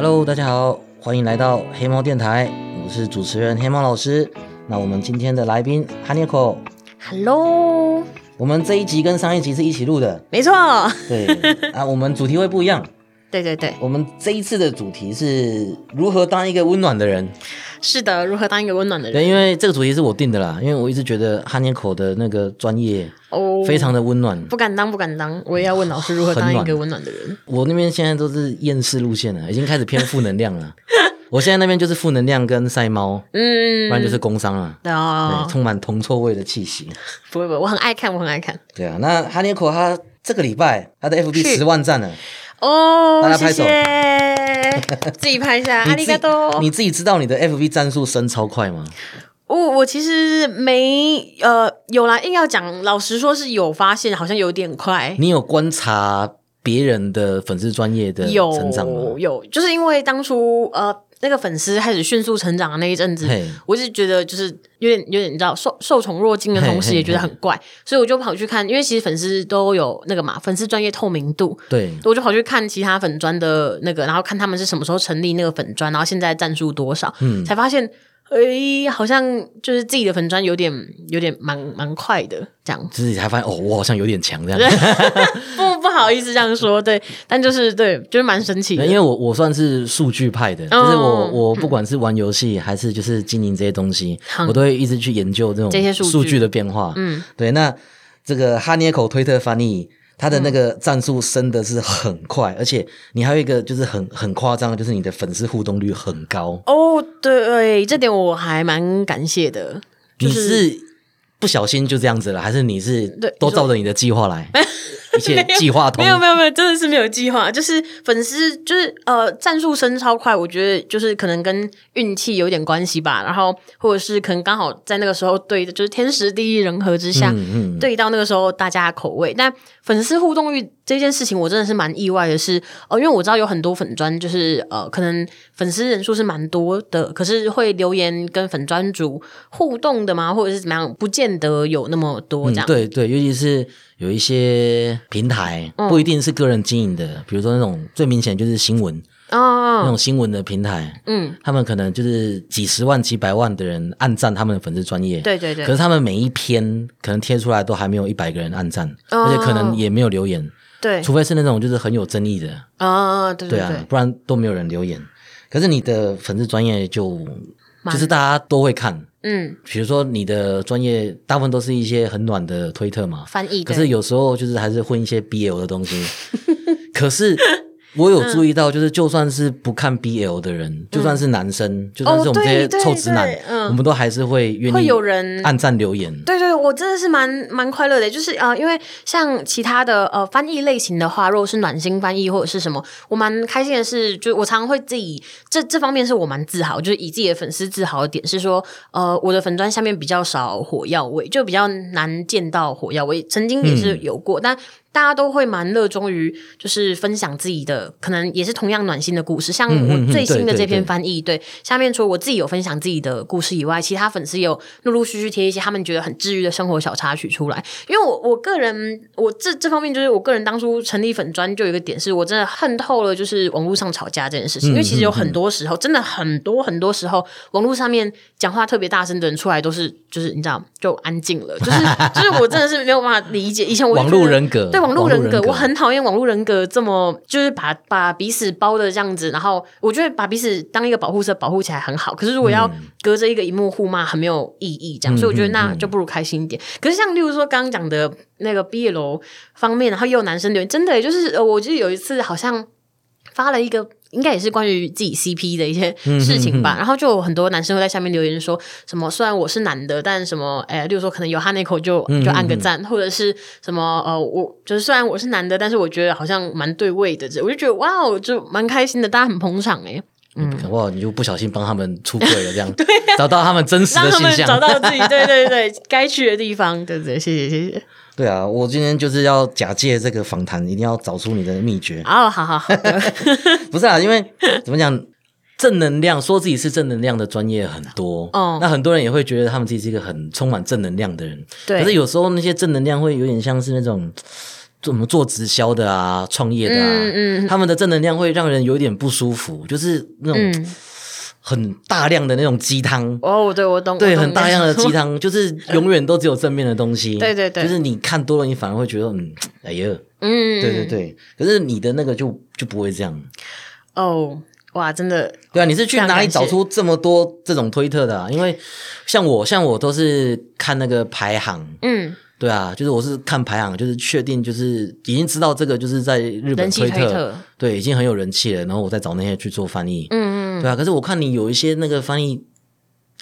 Hello，大家好，欢迎来到黑猫电台，我是主持人黑猫老师。那我们今天的来宾哈尼口，Hello，我们这一集跟上一集是一起录的，没错，对 啊，我们主题会不一样。对对对，我们这一次的主题是如何当一个温暖的人。是的，如何当一个温暖的人？对，因为这个主题是我定的啦，因为我一直觉得哈尼口的那个专业哦，非常的温暖。不敢当，不敢当，我也要问老师如何当一个温暖的人。我那边现在都是厌世路线了，已经开始偏负能量了。我现在那边就是负能量跟晒猫，嗯不，然就是工伤了。哦对，，充满铜臭味的气息。不会不会，我很爱看，我很爱看。对啊，那哈尼口他这个礼拜他的 FB 十万赞了，哦，大家拍手谢，自己拍一下，阿里嘎多。你自己知道你的 FB 战术升超快吗？我我其实没呃有啦，硬要讲，老实说是有发现，好像有点快。你有观察别人的粉丝专业的成长吗？有，就是因为当初呃那个粉丝开始迅速成长的那一阵子嘿，我是觉得就是有点有点你知道受受宠若惊的同时也觉得很怪，所以我就跑去看，因为其实粉丝都有那个嘛粉丝专业透明度。对，我就跑去看其他粉砖的那个，然后看他们是什么时候成立那个粉砖，然后现在赞数多少，嗯才发现，诶，好像就是自己的粉砖有点有点蛮蛮快的这样。自己才发现哦，我好像有点强这样。好意思这样说，对，但就是对，就是蛮神奇的。因为我我算是数据派的，哦就是我我不管是玩游戏还是就是经营这些东西，我都会一直去研究这种这些数据的变化。嗯，对，那这个哈尼口推特翻译。他的那个战术升的是很快，而且你还有一个就是很很夸张，就是你的粉丝互动率很高。哦，对，这点我还蛮感谢的。就你是不小心就这样子了，还是你是都照着你的计划来，一切计划通没？有没有没有，真的是没有计划，就是粉丝就是呃战术升超快，我觉得就是可能跟运气有点关系吧，然后或者是可能刚好在那个时候对的，就是天时地利人和之下，嗯嗯，对到那个时候大家的口味。但粉丝互动率这件事情，我真的是蛮意外的是，呃，因为我知道有很多粉砖就是呃，可能粉丝人数是蛮多的，可是会留言跟粉砖主互动的吗，或者是怎么样，不见得有那么多嗯这样。对对，尤其是有一些平台嗯。不一定是个人经营的，比如说那种最明显就是新闻那哦，种新闻的平台，嗯，他们可能就是几十万、几百万的人按赞他们的粉丝专业，对对对。可，是他们每一篇可能贴出来都还没有一百个人按赞，哦。而且可能也没有留言，对，除非是那种就是很有争议的，啊，对对啊，对，不然都没有人留言。可是你的粉丝专业就就是大家都会看，嗯，比如说你的专业大部分都是一些很暖的推特嘛，翻译，可是对有时候就是还是混一些 BL 的东西。可是我有注意到，就是就算是不看 BL 的人，就算是男生，就算是我们这些臭直男我们都还是会愿意会意有人按赞留言。对对，我真的是蛮蛮快乐的，就是呃，因为像其他的呃翻译类型的话，如果是暖心翻译或者是什么，我蛮开心的是，就我常常会自己这这方面是我蛮自豪，就是以自己的粉丝自豪的点是说，呃，我的粉砖下面比较少火药味，就比较难见到火药味，曾经也是有过，但。大家都会蛮热衷于，就是分享自己的，可能也是同样暖心的故事。像我最新的这篇翻译，对下面除了我自己有分享自己的故事以外，其他粉丝也有陆陆续续贴一些他们觉得很治愈的生活小插曲出来。因为我我个人，我这这方面就是我个人当初成立粉专就有一个点是我真的恨透了，就是网络上吵架这件事情。因为其实有很多时候，真的很多很多时候，网络上面讲话特别大声的人出来都是就是你知道就安静了，就是就是我真的是没有办法理解。以前我网络人格，对网络人格，我很很讨厌网络人格这么就是把把彼此包的这样子，然后我觉得把彼此当一个保护色保护起来很好，可是如果要隔着一个荧幕互骂，很没有意义，这样，嗯所以我觉得那就不如开心一点。可是像例如说刚刚讲的那个毕业楼方面，然后也有男生留言，真的就是呃，我记得有一次好像发了一个。应该也是关于自己 CP 的一些事情吧，然后就有很多男生会在下面留言说什么，虽然我是男的，但什么，哎，例如说可能有他那口就就按个赞，或者是什么，呃，我就是虽然我是男的，但是我觉得好像蛮对味的，这我就觉得哇哦，就蛮开心的，大家很捧场哎，搞不好你就不小心帮他们出柜了，这样 对找到他们真实让他们的形象。找到自己对对对该去的地方，对不对？谢谢谢谢。对啊，我今天就是要假借这个访谈，一定要找出你的秘诀。哦，好好好，不是啊，因为怎么讲，正能量说自己是正能量的专业很多，哦。那很多人也会觉得他们自己是一个很充满正能量的人。对。可是有时候那些正能量会有点像是那种怎么做直销的啊、创业的啊，嗯嗯。他们的正能量会让人有点不舒服，就是那种嗯，很大量的那种鸡汤。哦，对我懂，对，很大量的鸡汤，就是永远都只有正面的东西。对对对就是你看多了，你反而会觉得，嗯，哎呀，嗯，对对对。可是你的那个就就不会这样。哦，哇，真的，对啊，你是去哪里找出这么多这种推特的、啊？因为像我，像我都是看那个排行，嗯，对啊，就是我是看排行，就是确定就是已经知道这个就是在日本推特对，已经很有人气了，然后我再找那些去做翻译，嗯嗯，对啊。可是我看你有一些那个翻译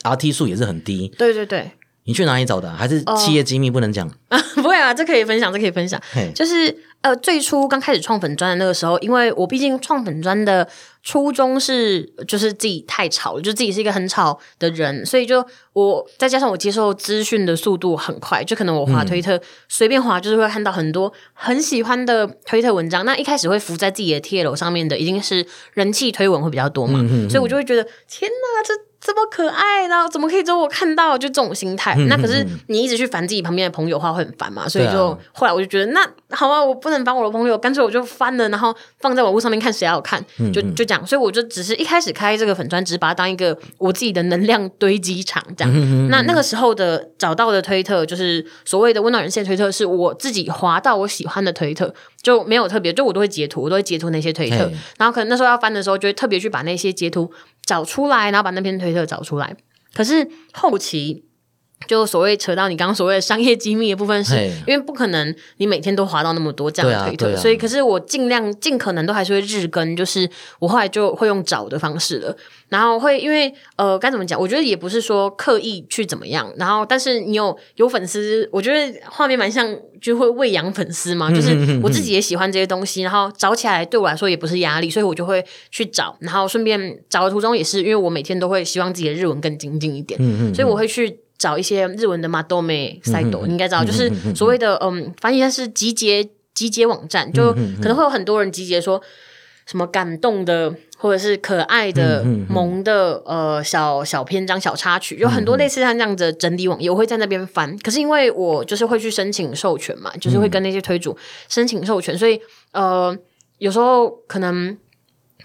RT 数也是很低，对对对，你去哪里找的啊、还是哦企业机密不能讲？不会啊，这可以分享，这可以分享。就是呃，最初刚开始创粉砖的那个时候，因为我毕竟创粉砖的初衷是就是自己太吵了，就自己是一个很吵的人，所以就我再加上我接受资讯的速度很快，就可能我滑推特、随便滑，就是会看到很多很喜欢的推特文章。那一开始会浮在自己的贴楼上面的，一定是人气推文会比较多嘛，所以我就会觉得天哪，这。这么可爱，然后怎么可以只有我看到？就这种心态。那可是你一直去烦自己旁边的朋友的话，会很烦嘛。所以就后来我就觉得，那好啊，我不能烦我的朋友，干脆我就翻了，然后放在网络上面看谁要看，就就这样。所以我就只是一开始开这个粉砖，只是把它当一个我自己的能量堆积场这样。那那个时候的找到的推特，就是所谓的温暖人线推特，是我自己滑到我喜欢的推特，就没有特别，就我都会截图，我都会截图那些推特，然后可能那时候要翻的时候，就会特别去把那些截图找出来，然后把那篇推特找出来。可是后期就所谓扯到你刚刚所谓的商业机密的部分是，嘿因为不可能你每天都划到那么多这样的推特，啊啊所以可是我尽量尽可能都还是会日更，就是我后来就会用找的方式了，然后会因为呃该怎么讲，我觉得也不是说刻意去怎么样，然后但是你有有粉丝，我觉得画面蛮像就会喂养粉丝嘛，就是 我自己也喜欢这些东西，然后找起来对我来说也不是压力，所以我就会去找，然后顺便找的途中也是因为我每天都会希望自己的日文更精进一点，所以我会去。找一些日文的马多美赛斗，你应该知道，就是所谓的嗯，翻译它是集结集结网站，就可能会有很多人集结说什么感动的，或者是可爱的、萌的呃小小篇章、小插曲，有很多类似像这样子的整理网页，我会在那边翻。可是因为我就是会去申请授权嘛，就是会跟那些推主申请授权，所以呃有时候可能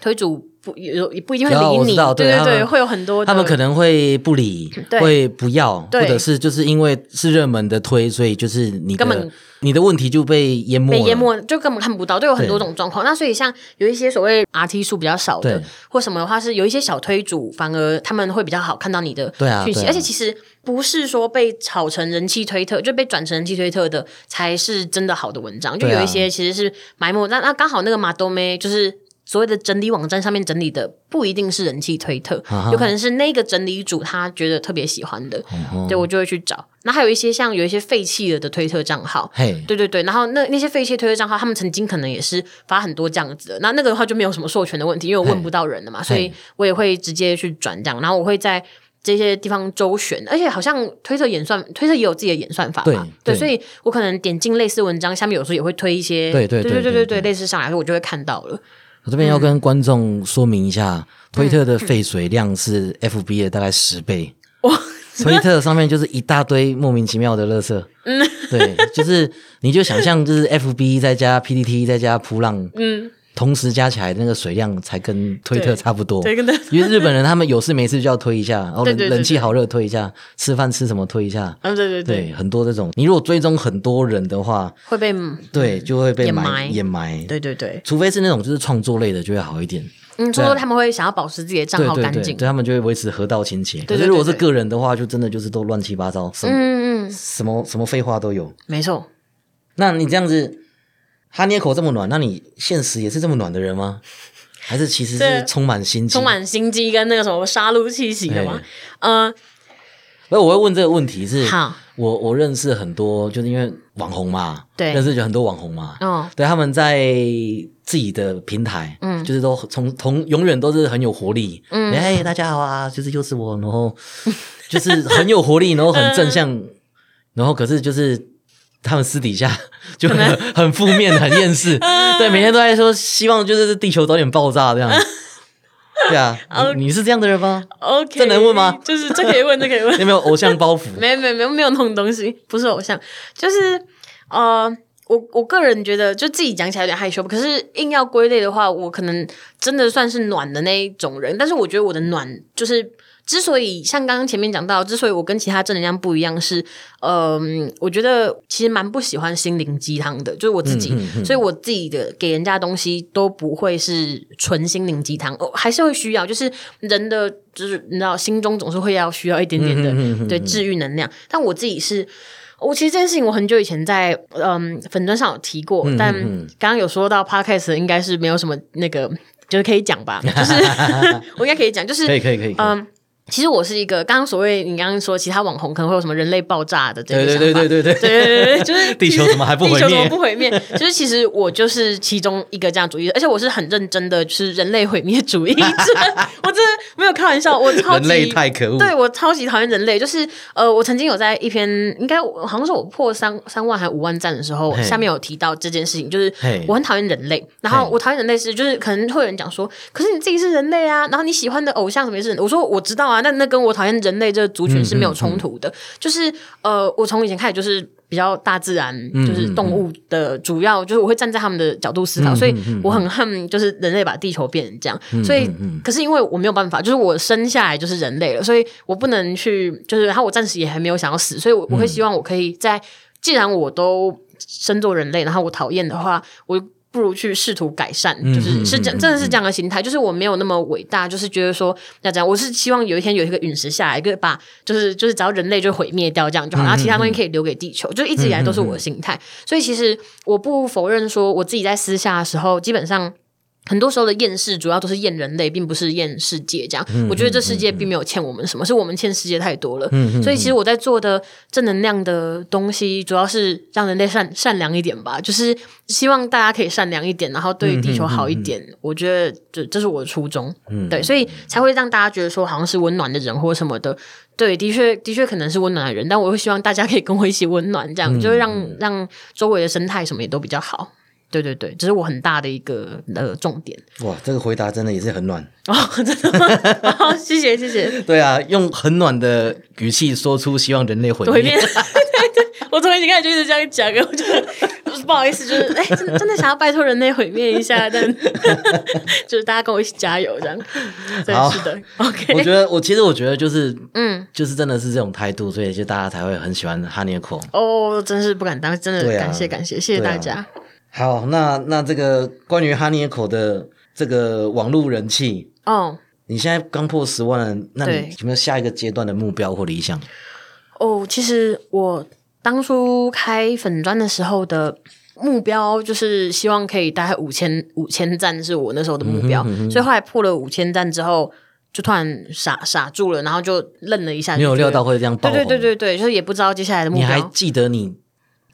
推主。不有也不一定会理你，对对，对会有很多他们可能会不理，会不要，或者是就是因为是热门的推，所以就是你根本你的问题就被淹没了，被淹没，就根本看不到，就有很多种状况。那所以像有一些所谓 RT 数比较少的，或什么的话，是有一些小推主，反而他们会比较好看到你的讯息，对啊而且其实不是说被炒成人气推特，就被转成人气推特的才是真的好的文章，就有一些其实是埋没。那那刚好那个马多梅就是。所谓的整理网站上面整理的不一定是人气推特，啊有可能是那个整理主他觉得特别喜欢的，哦对我就会去找。那还有一些像有一些废弃了的推特账号，对对对，然后那那些废弃推特账号，他们曾经可能也是发很多这样子的，那那个的话就没有什么授权的问题，因为我问不到人了嘛，所以我也会直接去转这样，然后我会在这些地方周旋，而且好像推特演算，推特也有自己的演算法嘛，对对所以我可能点进类似文章，下面有时候也会推一些，对对对对对对对类似上来，说我就会看到了，我这边要跟观众说明一下，嗯推特的废水量是 FB 的大概十倍。推特上面就是一大堆莫名其妙的垃圾。嗯，对，就是你就想象就是 FB 再加 PPT 再加扑浪，嗯，同时加起来那个水量才跟推特差不多。对跟因为日本人他们有事没事就要推一下，然 后对对对冷气好热推一下，吃饭吃什么推一下。嗯，对对对，很多这种，你如果追踪很多人的话，会被，对，就会被埋掩埋掩埋。对对对，除非是那种就是创作类的，就会好一点。嗯，说说他们会想要保持自己的账号干净，对他们就会维持河道清洁。对对可是如果是个人的话，就真的就是都乱七八糟，什么什么废话都有。没错，那你这样子，哈捏口这么暖，那你现实也是这么暖的人吗？还是其实是充满心机？充满心机跟那个什么杀戮气息的嘛嘿，嗯，所以我会问这个问题是，好，我我认识很多，就是因为网红嘛，对。认识很多网红嘛，哦，对，他们在自己的平台，嗯，就是都从从永远都是很有活力，嗯，哎，大家好啊，就是又是我，然后就是很有活力，然后很 正向，然后可是就是他们私底下 就很很负面、很厌世，对，每天都在说希望就是地球早点爆炸这样。对啊，你你是这样的人吗？OK，这能问吗就是这可以问，这可以问。有没有偶像包袱？没有没有没有那种东西，不是偶像，就是呃，我我个人觉得，就自己讲起来有点害羞。可是硬要归类的话，我可能真的算是暖的那一种人。但是我觉得我的暖，就是之所以像刚刚前面讲到，之所以我跟其他正能量不一样，是嗯，我觉得其实蛮不喜欢心灵鸡汤的，就是我自己，所以我自己的给人家东西都不会是纯心灵鸡汤，哦，还是会需要，就是人的就是你知道，心中总是会要需要一点点的对治愈能量。但我自己是。我其实这件事情，我很久以前在嗯粉砖上有提过，但刚刚有说到 podcast 应该是没有什么那个，就是可以讲吧，就是 我应该可以讲，就是可以可以可以，嗯。其实我是一个刚刚所谓你刚刚说其他网红可能会有什么人类爆炸的这个想法，对对对对对对对，就是 地球怎么还不毁灭？地球怎么不毁灭？就是其实我就是其中一个这样主义，而且我是很认真的，就是人类毁灭主义者。我真的没有开玩笑，我超级太可恶，对我超级讨厌人类。就是呃，我曾经有在一篇应该好像是我破三三万还五万赞的时候，下面有提到这件事情，就是我很讨厌人类。然后我讨厌人类是就是可能会有人讲说，可是你自己是人类啊，然后你喜欢的偶像什么是？我说我知道啊。那那跟我讨厌人类这个族群是没有冲突的，就是呃，我从以前开始就是比较大自然，就是动物的主要，就是我会站在他们的角度思考，所以我很恨就是人类把地球变成这样，所以可是因为我没有办法，就是我生下来就是人类了，所以我不能去，就是然后我暂时也还没有想要死，所以我我会希望我可以在既然我都生做人类，然后我讨厌的话，我。不如去试图改善，就是是这真的是这样的心态，就是我没有那么伟大，就是觉得说要这样，我是希望有一天有一个陨石下来，一个把就是就是只要人类就毁灭掉这样就好，然后其他东西可以留给地球，就一直以来都是我的心态。所以其实我不否认说，我自己在私下的时候，基本上。很多时候的厌世，主要都是厌人类，并不是厌世界。这样，我觉得这世界并没有欠我们什么，是我们欠世界太多了。所以，其实我在做的正能量的东西，主要是让人类善善良一点吧，就是希望大家可以善良一点，然后对地球好一点。我觉得这这是我的初衷。对，所以才会让大家觉得说，好像是温暖的人或什么的。对，的确，的确可能是温暖的人，但我会希望大家可以跟我一起温暖，这样就会让让周围的生态什么也都比较好。对对对，这是我很大的一个呃重点。哇，这个回答真的也是很暖哦，真的吗？谢谢谢谢。对啊，用很暖的语气说出希望人类毁灭。我从以前开始就一直这样讲，我觉得不好意思，就是哎，真的真的想要拜托人类毁灭一下，但就是大家跟我一起加油这样。真是的，OK。我觉得我其实我觉得就是嗯，就是真的是这种态度，所以就大家才会很喜欢哈尼口。哦，真是不敢当，真的感谢感谢，谢谢大家。好，那那这个关于哈尼口的这个网络人气哦，你现在刚破十万了，那你有没有下一个阶段的目标或理想？哦，其实我当初开粉砖的时候的目标就是希望可以大概五千五千赞，是我那时候的目标。所以后来破了五千赞之后，就突然傻傻住了，然后就愣了一下。没有料到会这样爆对对对对对，就是也不知道接下来的目标。你还记得你？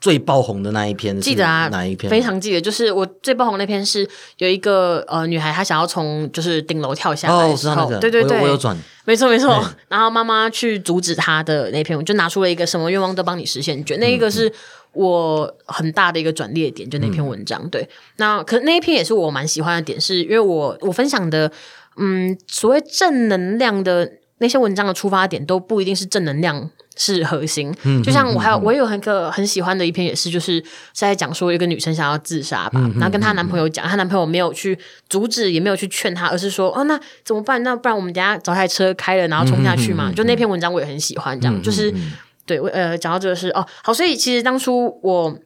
最爆红的那一篇，记得啊，哪一篇？非常记得，就是我最爆红那篇是有一个呃女孩，她想要从就是顶楼跳下来，哦，我知道那个，对对对，我有转，没错没错。然后妈妈去阻止她的那篇，我就拿出了一个什么愿望都帮你实现卷，那一个是我很大的一个转捩点，就那篇文章。对，那可那一篇也是我蛮喜欢的点，是因为我我分享的嗯所谓正能量的那些文章的出发点都不一定是正能量。是核心，就像我还有我有很个很喜欢的一篇，也是就是是在讲说一个女生想要自杀吧，然后跟她男朋友讲，她男朋友没有去阻止，也没有去劝她，而是说哦那怎么办？那不然我们等下找台车开了，然后冲下去嘛。就那篇文章我也很喜欢，这样就是对，呃，讲到这个是哦好，所以其实当初我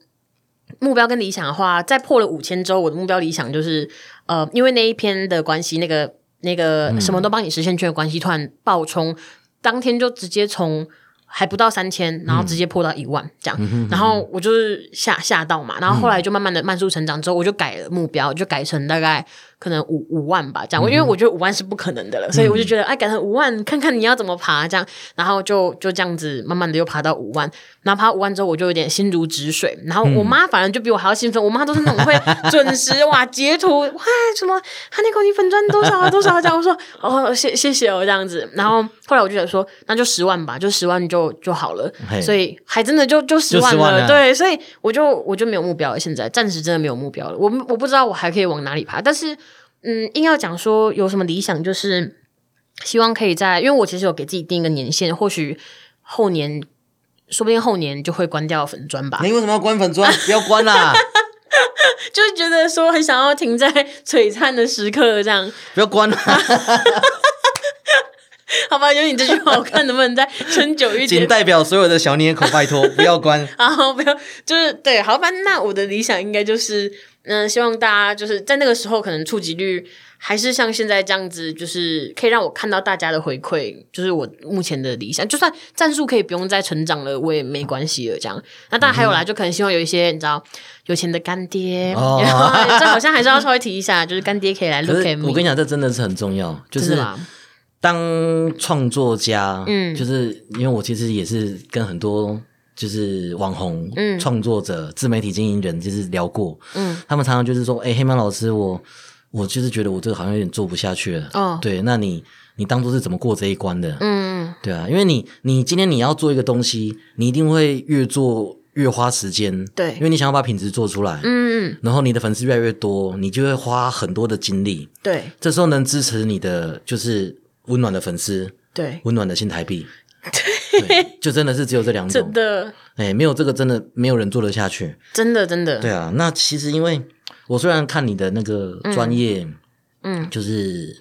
目标跟理想的话，在破了五千周，我的目标理想就是呃，因为那一篇的关系，那个那个什么都帮你实现券的关系，突然爆冲，当天就直接从。还不到三千，然后直接破到一万这样，然后我就是吓吓到嘛，然后后来就慢慢的慢速成长之后，我就改了目标，就改成大概。可能五五万吧，这样，因为我觉得五万是不可能的了，所以我就觉得，哎，改成五万，看看你要怎么爬，这样，然后就就这样子，慢慢的又爬到五万，然后爬五万之后，我就有点心如止水，然后我妈反而就比我还要兴奋，我妈都是那种会 准时哇截图哇什么，他那口你粉赚多少多少这样，我说哦谢谢谢哦这样子，然后后来我就想说，那就十万吧，就十万就就好了，所以还真的就就十万了，对，所以我就我就没有目标了，现在暂时真的没有目标了，我我不知道我还可以往哪里爬，但是。嗯，硬要讲说有什么理想，就是希望可以在，因为我其实有给自己定一个年限，或许后年说不定后年就会关掉粉砖吧。你为什么要关粉砖？不要关啦！就是觉得说很想要停在 璀璨的时刻，这样不要关啦！好吧，有你这句话，我看能不能再撑久一点。仅代表所有的小捏口，拜托不要关。好，不要，就是对，好吧。那我的理想应该就是，嗯，希望大家就是在那个时候，可能触及率还是像现在这样子，就是可以让我看到大家的回馈，就是我目前的理想。就算战术可以不用再成长了，我也没关系了。这样，那当然还有啦，就可能希望有一些你知道有钱的干爹，这好像还是要稍微提一下，就是干爹可以来 look at me。我跟你讲，这真的是很重要，就是。当创作家，嗯，就是因为我其实也是跟很多就是网红、创作者、自媒体经营人就是聊过，嗯，他们常常就是说，哎，黑猫老师，我我就是觉得我这个好像有点做不下去了，哦，对，那你你当初是怎么过这一关的？嗯，对啊，因为你你今天你要做一个东西，你一定会越做越花时间，对，因为你想要把品质做出来，嗯，然后你的粉丝越来越多，你就会花很多的精力，对，这时候能支持你的就是。温暖的粉丝，对，温暖的新台币，对，就真的是只有这两种，真的，哎，没有这个真的没有人做得下去，真的真的，对啊。那其实因为我虽然看你的那个专业，嗯，就是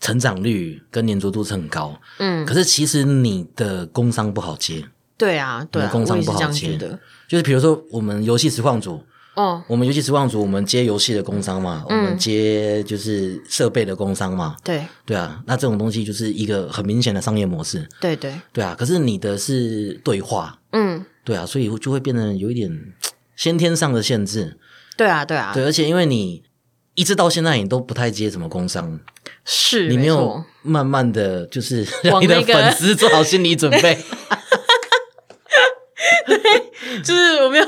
成长率跟粘着度是很高，嗯，可是其实你的工商不好接，对啊，对，工商不好接。的，就是比如说我们游戏实况组。哦，我们尤其实况组，我们接游戏的工商嘛，我们接就是设备的工商嘛。对对啊，那这种东西就是一个很明显的商业模式。对对对啊，可是你的是对话，嗯，对啊，所以就会变得有一点 先天上的限制。对啊对啊，对，而且因为你一直到现在你都不太接什么工商，是你没有慢慢的就是让你的粉丝做好心理准备。对，就是我没有。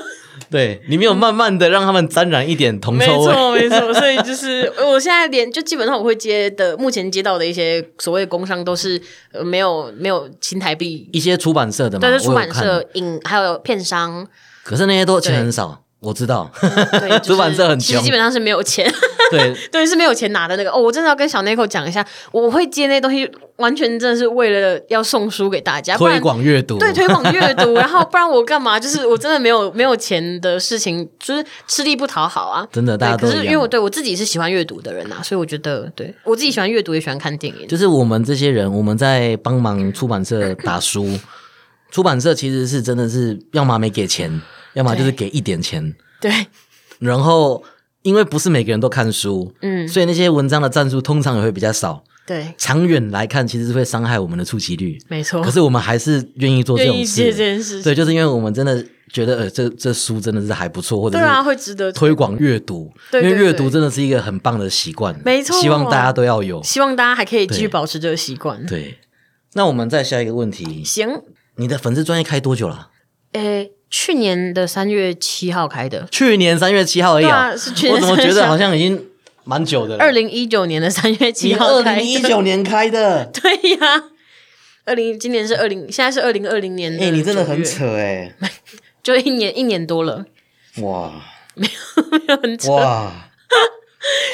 对你没有慢慢的让他们沾染一点铜臭味，没错没错，所以就是我现在连就基本上我会接的，目前接到的一些所谓工商都是呃没有没有新台币，一些出版社的嘛，对，出版社、影还有片商，可是那些都钱很少。我知道，出版 社很其实基本上是没有钱，对 对，是没有钱拿的那个。哦，我真的要跟小 Nico 讲一下，我会接那东西，完全真的是为了要送书给大家，推广阅读，对，推广阅读。然后不然我干嘛？就是我真的没有没有钱的事情，就是吃力不讨好啊。真的，大家可是因为我对我自己是喜欢阅读的人呐，所以我觉得对我自己喜欢阅读，也喜欢看电影。就是我们这些人，我们在帮忙出版社打书，出版社其实是真的是要么没给钱，要么就是给一点钱，对。然后，因为不是每个人都看书，嗯，所以那些文章的赞数通常也会比较少。对，长远来看，其实是会伤害我们的触及率。没错。可是我们还是愿意做这种事。这件事。对，就是因为我们真的觉得，呃，这这书真的是还不错，或者对啊，会值得推广阅读。因为阅读真的是一个很棒的习惯。没错。希望大家都要有。希望大家还可以继续保持这个习惯。对。那我们再下一个问题。行。你的粉丝专业开多久了？诶。去年的三月七号开的，去年三月七号而已啊！我怎么觉得好像已经蛮久的？二零一九年的三月七号，二零一九年开的，对呀。二零今年是二零，现在是二零二零年。哎，你真的很扯哎！就一年一年多了，哇，没有没有很扯哇，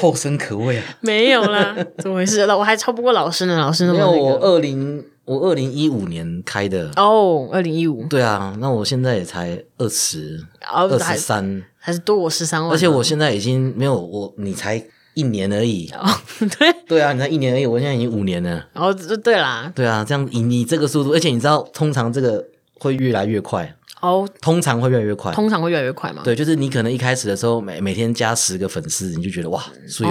后生可畏啊！没有啦，怎么回事？我还超不过老师呢，老师那么那个。我二零。我二零一五年开的哦，二零一五对啊，那我现在也才二十二十三，还是多我十三万。而且我现在已经没有我，你才一年而已。哦，对对啊，你才一年而已，我现在已经五年了。哦，对啦，对啊，这样以你这个速度，而且你知道，通常这个会越来越快哦，通常会越来越快，通常会越来越快嘛。对，就是你可能一开始的时候，每每天加十个粉丝，你就觉得哇，所以。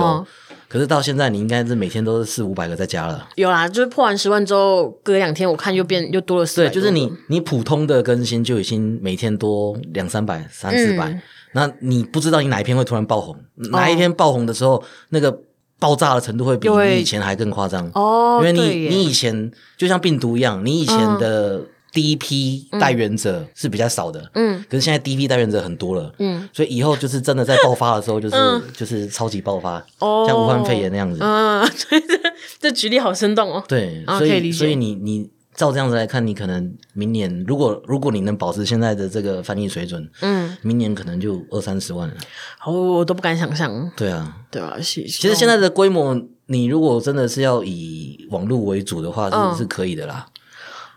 可是到现在，你应该是每天都是四五百个在加了。有啦，就是破完十万之后，隔两天我看又变又多了四。对，就是你你普通的更新就已经每天多两三百、三四百。那你不知道你哪一篇会突然爆红，哪一篇爆红的时候，那个爆炸的程度会比你以前还更夸张哦。因为你你以前就像病毒一样，你以前的。第一批代言者是比较少的，嗯，可是现在第一批代言者很多了，嗯，所以以后就是真的在爆发的时候，就是就是超级爆发，哦，像武汉肺炎那样子，嗯，所以这这举例好生动哦，对，所以所以你你照这样子来看，你可能明年如果如果你能保持现在的这个翻译水准，嗯，明年可能就二三十万了，好，我都不敢想象，对啊，对啊，其实现在的规模，你如果真的是要以网络为主的话，是是可以的啦。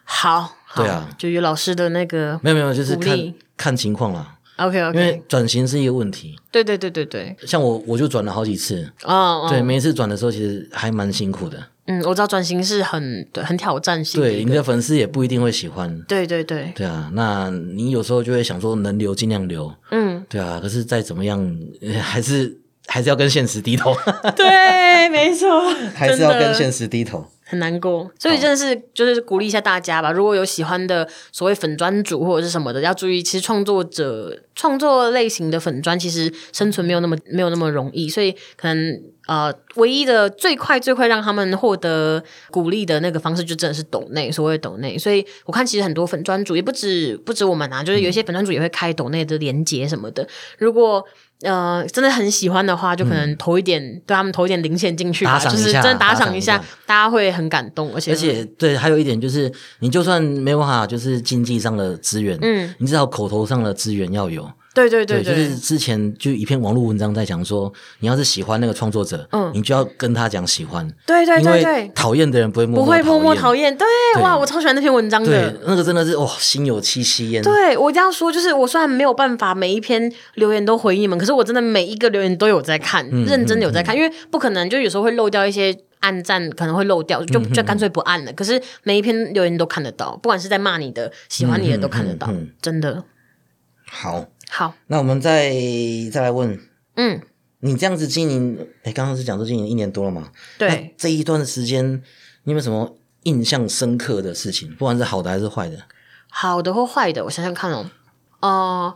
好对啊。就于老师的那个没有没有，就是看看情况啦，OK OK，因为转型是一个问题。对对对对对，像我我就转了好几次，哦，哦。对，每一次转的时候其实还蛮辛苦的。嗯，我知道转型是很对很挑战性对，你的粉丝也不一定会喜欢。对对对，对啊，那你有时候就会想说能留尽量留，嗯，对啊，可是再怎么样，呃 还是还是要跟现实低头，对，没错，还是要跟现实低头。很难过，所以真的是就是鼓励一下大家吧。如果有喜欢的所谓粉砖主或者是什么的，要注意，其实创作者创作类型的粉砖其实生存没有那么没有那么容易，所以可能呃，唯一的最快最快让他们获得鼓励的那个方式，就真的是抖内，所谓抖内。所以我看其实很多粉砖主也不止不止我们啊，就是有一些粉砖主也会开抖内的连接什么的。如果呃，真的很喜欢的话，就可能投一点，对他们投一点零钱进去就是真的打打赏一下。赏一下，大家会很感动，而且而且对，还有一点就是，你就算没办法，就是经济上的资源，嗯，你至少口头上的资源要有。对对对就是之前就一篇网络文章在讲说，你要是喜欢那个创作者，嗯你就要跟他讲喜欢，对对对对，讨厌的人不会默不会默默讨厌。厌，对对哇，我超喜欢那篇文章对的。，那个真的是哇，心有戚戚焉。对，我一定要说，就是我虽然没有办法每一篇留言都回应你们，可是我真的每一个留言都有在看，嗯认真的有在看，因为不可能就有时候会漏掉一些按赞，可能会漏掉，就嗯就干脆不按了。可是每一篇留言都看得到，不管是在骂你的、喜欢你的都看得到，嗯嗯嗯真的好，好。那我们再再来问，嗯，你这样子经营，哎，刚刚是讲说经营一年多了嘛？对，那这一段时间，你有没有什么印象深刻的事情？不管是好的还是坏的？好的或坏的，我想想看哦。呃，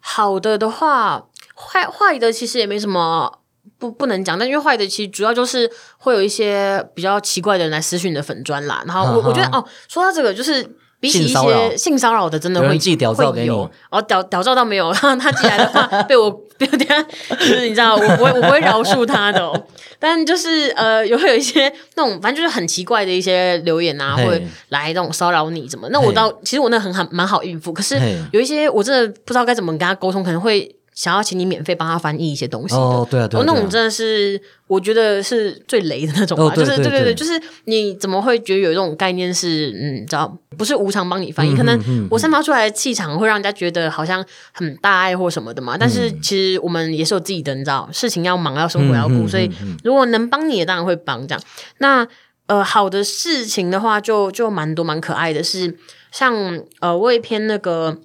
好的的话，坏坏的其实也没什么不不能讲，但因为坏的其实主要就是会有一些比较奇怪的人来私讯你的粉砖啦。然后我我觉得哦，说到这个就是。比起一些性骚扰的，真的会有人寄屌照给你。会有。哦，屌屌照倒没有，他寄来的话被我被我等一下就是你知道，我不会我不会饶恕他的、哦。但就是呃，也会有一些那种反正就是很奇怪的一些留言啊，会来那种骚扰你怎么？那我嘿。倒其实我那很很蛮好应付，可是有一些我真的不知道该怎么跟他沟通，可能会想要请你免费帮他翻译一些东西的。哦，对啊，对啊，那种真的是，我觉得是最雷的那种吧。就是对对对就是你怎么会觉得有一种概念是，嗯，知道不是无偿帮你翻译，嗯可能我散发出来的气场会让人家觉得好像很大爱或什么的嘛。但嗯是其实我们也是有自己的，你知道，事情要忙，要生活要顾，所以如果能帮你的，当然会帮这样。那呃，好的事情的话就，就蛮多蛮可爱的是，像呃，我有一篇那个。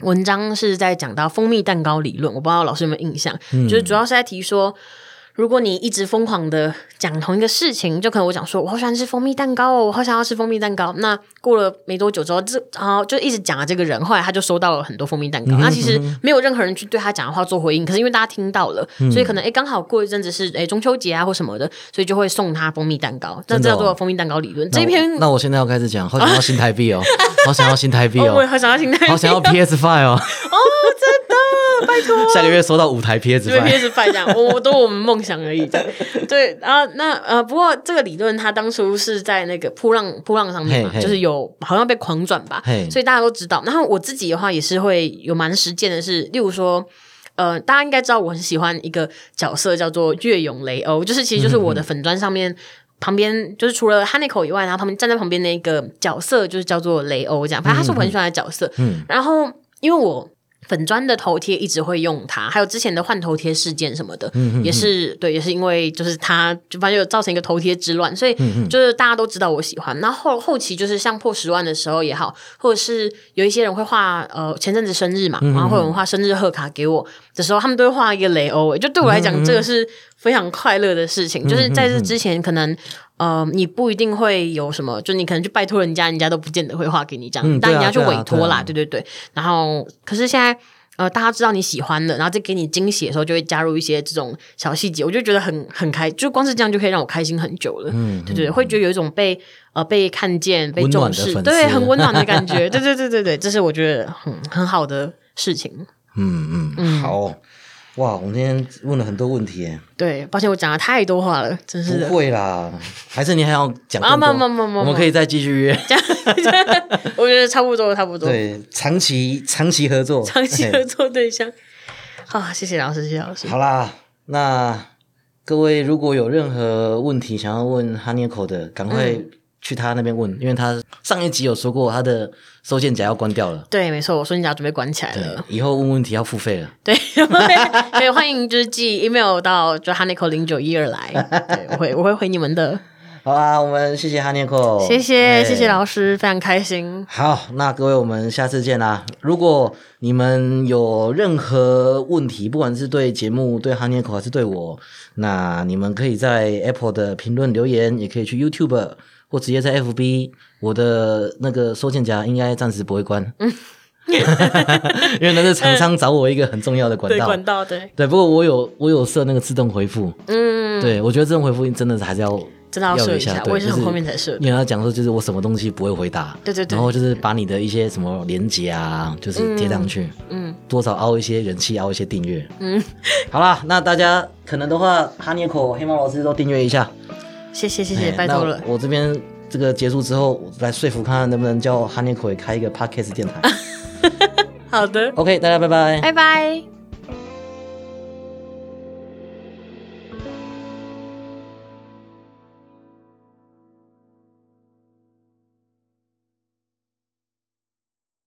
文章是在讲到蜂蜜蛋糕理论，我不知道老师有没有印象，就是主要是在提说，如果你一直疯狂的讲同一个事情，就可能我讲说，我好喜欢吃蜂蜜蛋糕哦，我好想要吃蜂蜜蛋糕。那过了没多久之后，这然后就一直讲啊这个人，后来他就收到了很多蜂蜜蛋糕。那其实没有任何人去对他讲的话做回应，可是因为大家听到了，所以可能诶刚好过一阵子是诶中秋节啊或什么的，所以就会送他蜂蜜蛋糕。这叫做蜂蜜蛋糕理论。这篇那我现在要开始讲，好想要新台币哦，好想要新台币哦，我哦，好想要听他，好想要 PS Five 哦，哦真的拜托。下个月收到五台 PS 因为 Five，PS Five 这样，我我都我们梦想而已。这样 对，然后那呃，不过这个理论它当初是在那个扑浪扑浪上面嘛，就是有好像被狂转吧，所以大家都知道。然后我自己的话也是会有蛮实践的是，例如说。呃，大家应该知道我很喜欢一个角色叫做岳勇雷欧，就是其实就是我的粉砖上面旁边，就是除了 Haneko 以外，然后旁边站在旁边那个角色就是叫做雷欧这样，反正他是我很喜欢的角色。嗯然后因为我粉砖的头贴一直会用它，还有之前的换头贴事件什么的，也是对，也是因为就是它就反正有造成一个头贴之乱，所以就是大家都知道我喜欢。然后后后期就是像破十万的时候也好，或者是有一些人会画呃前阵子生日嘛，然后会有人画生日贺卡给我的时候，他们都会画一个雷欧，就对我来讲这个是非常快乐的事情。就是在这之前可能。呃，你不一定会有什么，就你可能去拜托人家，人家都不见得会画给你这样，但你要去委托啦，对对对对。然后，可是现在呃，大家知道你喜欢的，然后再给你惊喜的时候，就会加入一些这种小细节，我就觉得很很开，就光是这样就可以让我开心很久了。嗯，对对，会觉得有一种被呃被看见、被重视，对，很温暖的感觉。对对对对对，这是我觉得很很好的事情。嗯嗯嗯，好哇，我们今天问了很多问题耶，对，抱歉我讲了太多话了，真是的不的。会啦，还是你还要讲啊，更多？没没没没，我们可以再继续约，我觉得差不多，差不多。对，长期长期合作，长期合作对象。好，谢谢老师，谢谢老师。好啦，那各位如果有任何问题想要问哈涅口的，赶快去他那边问，因为他上一集有说过他的收件夹要关掉了。对，没错，我收件夹准备关起来了。以后问问题要付费了。对，可以欢迎就是寄 email 到就 Haniko 零九一二来，对，我会我会回你们的。好啊，我们谢谢哈尼克，谢谢谢谢老师，非常开心。好，那各位我们下次见啦。如果你们有任何问题，不管是对节目、对哈尼克还是对我，那你们可以在 Apple 的评论留言，也可以去 YouTube 或直接在 FB。我的那个收件夹应该暂时不会关，嗯，因为那是厂商找我一个很重要的管道，管道对对。不过我有我有设那个自动回复，嗯，对我觉得自动回复真的是还是要。真的要设一下，我也是很后面才设。因为他讲说，就是我什么东西不会回答，对对对，然后就是把你的一些什么连接啊，就是贴上去，嗯，多少凹一些人气，凹一些订阅，嗯，好啦，那大家可能的话，哈尼口黑猫老师都订阅一下，谢谢谢谢，拜托了。我这边这个结束之后，来说服看看能不能叫哈尼口也开一个 podcast 电台。好的，OK，大家拜拜，拜拜。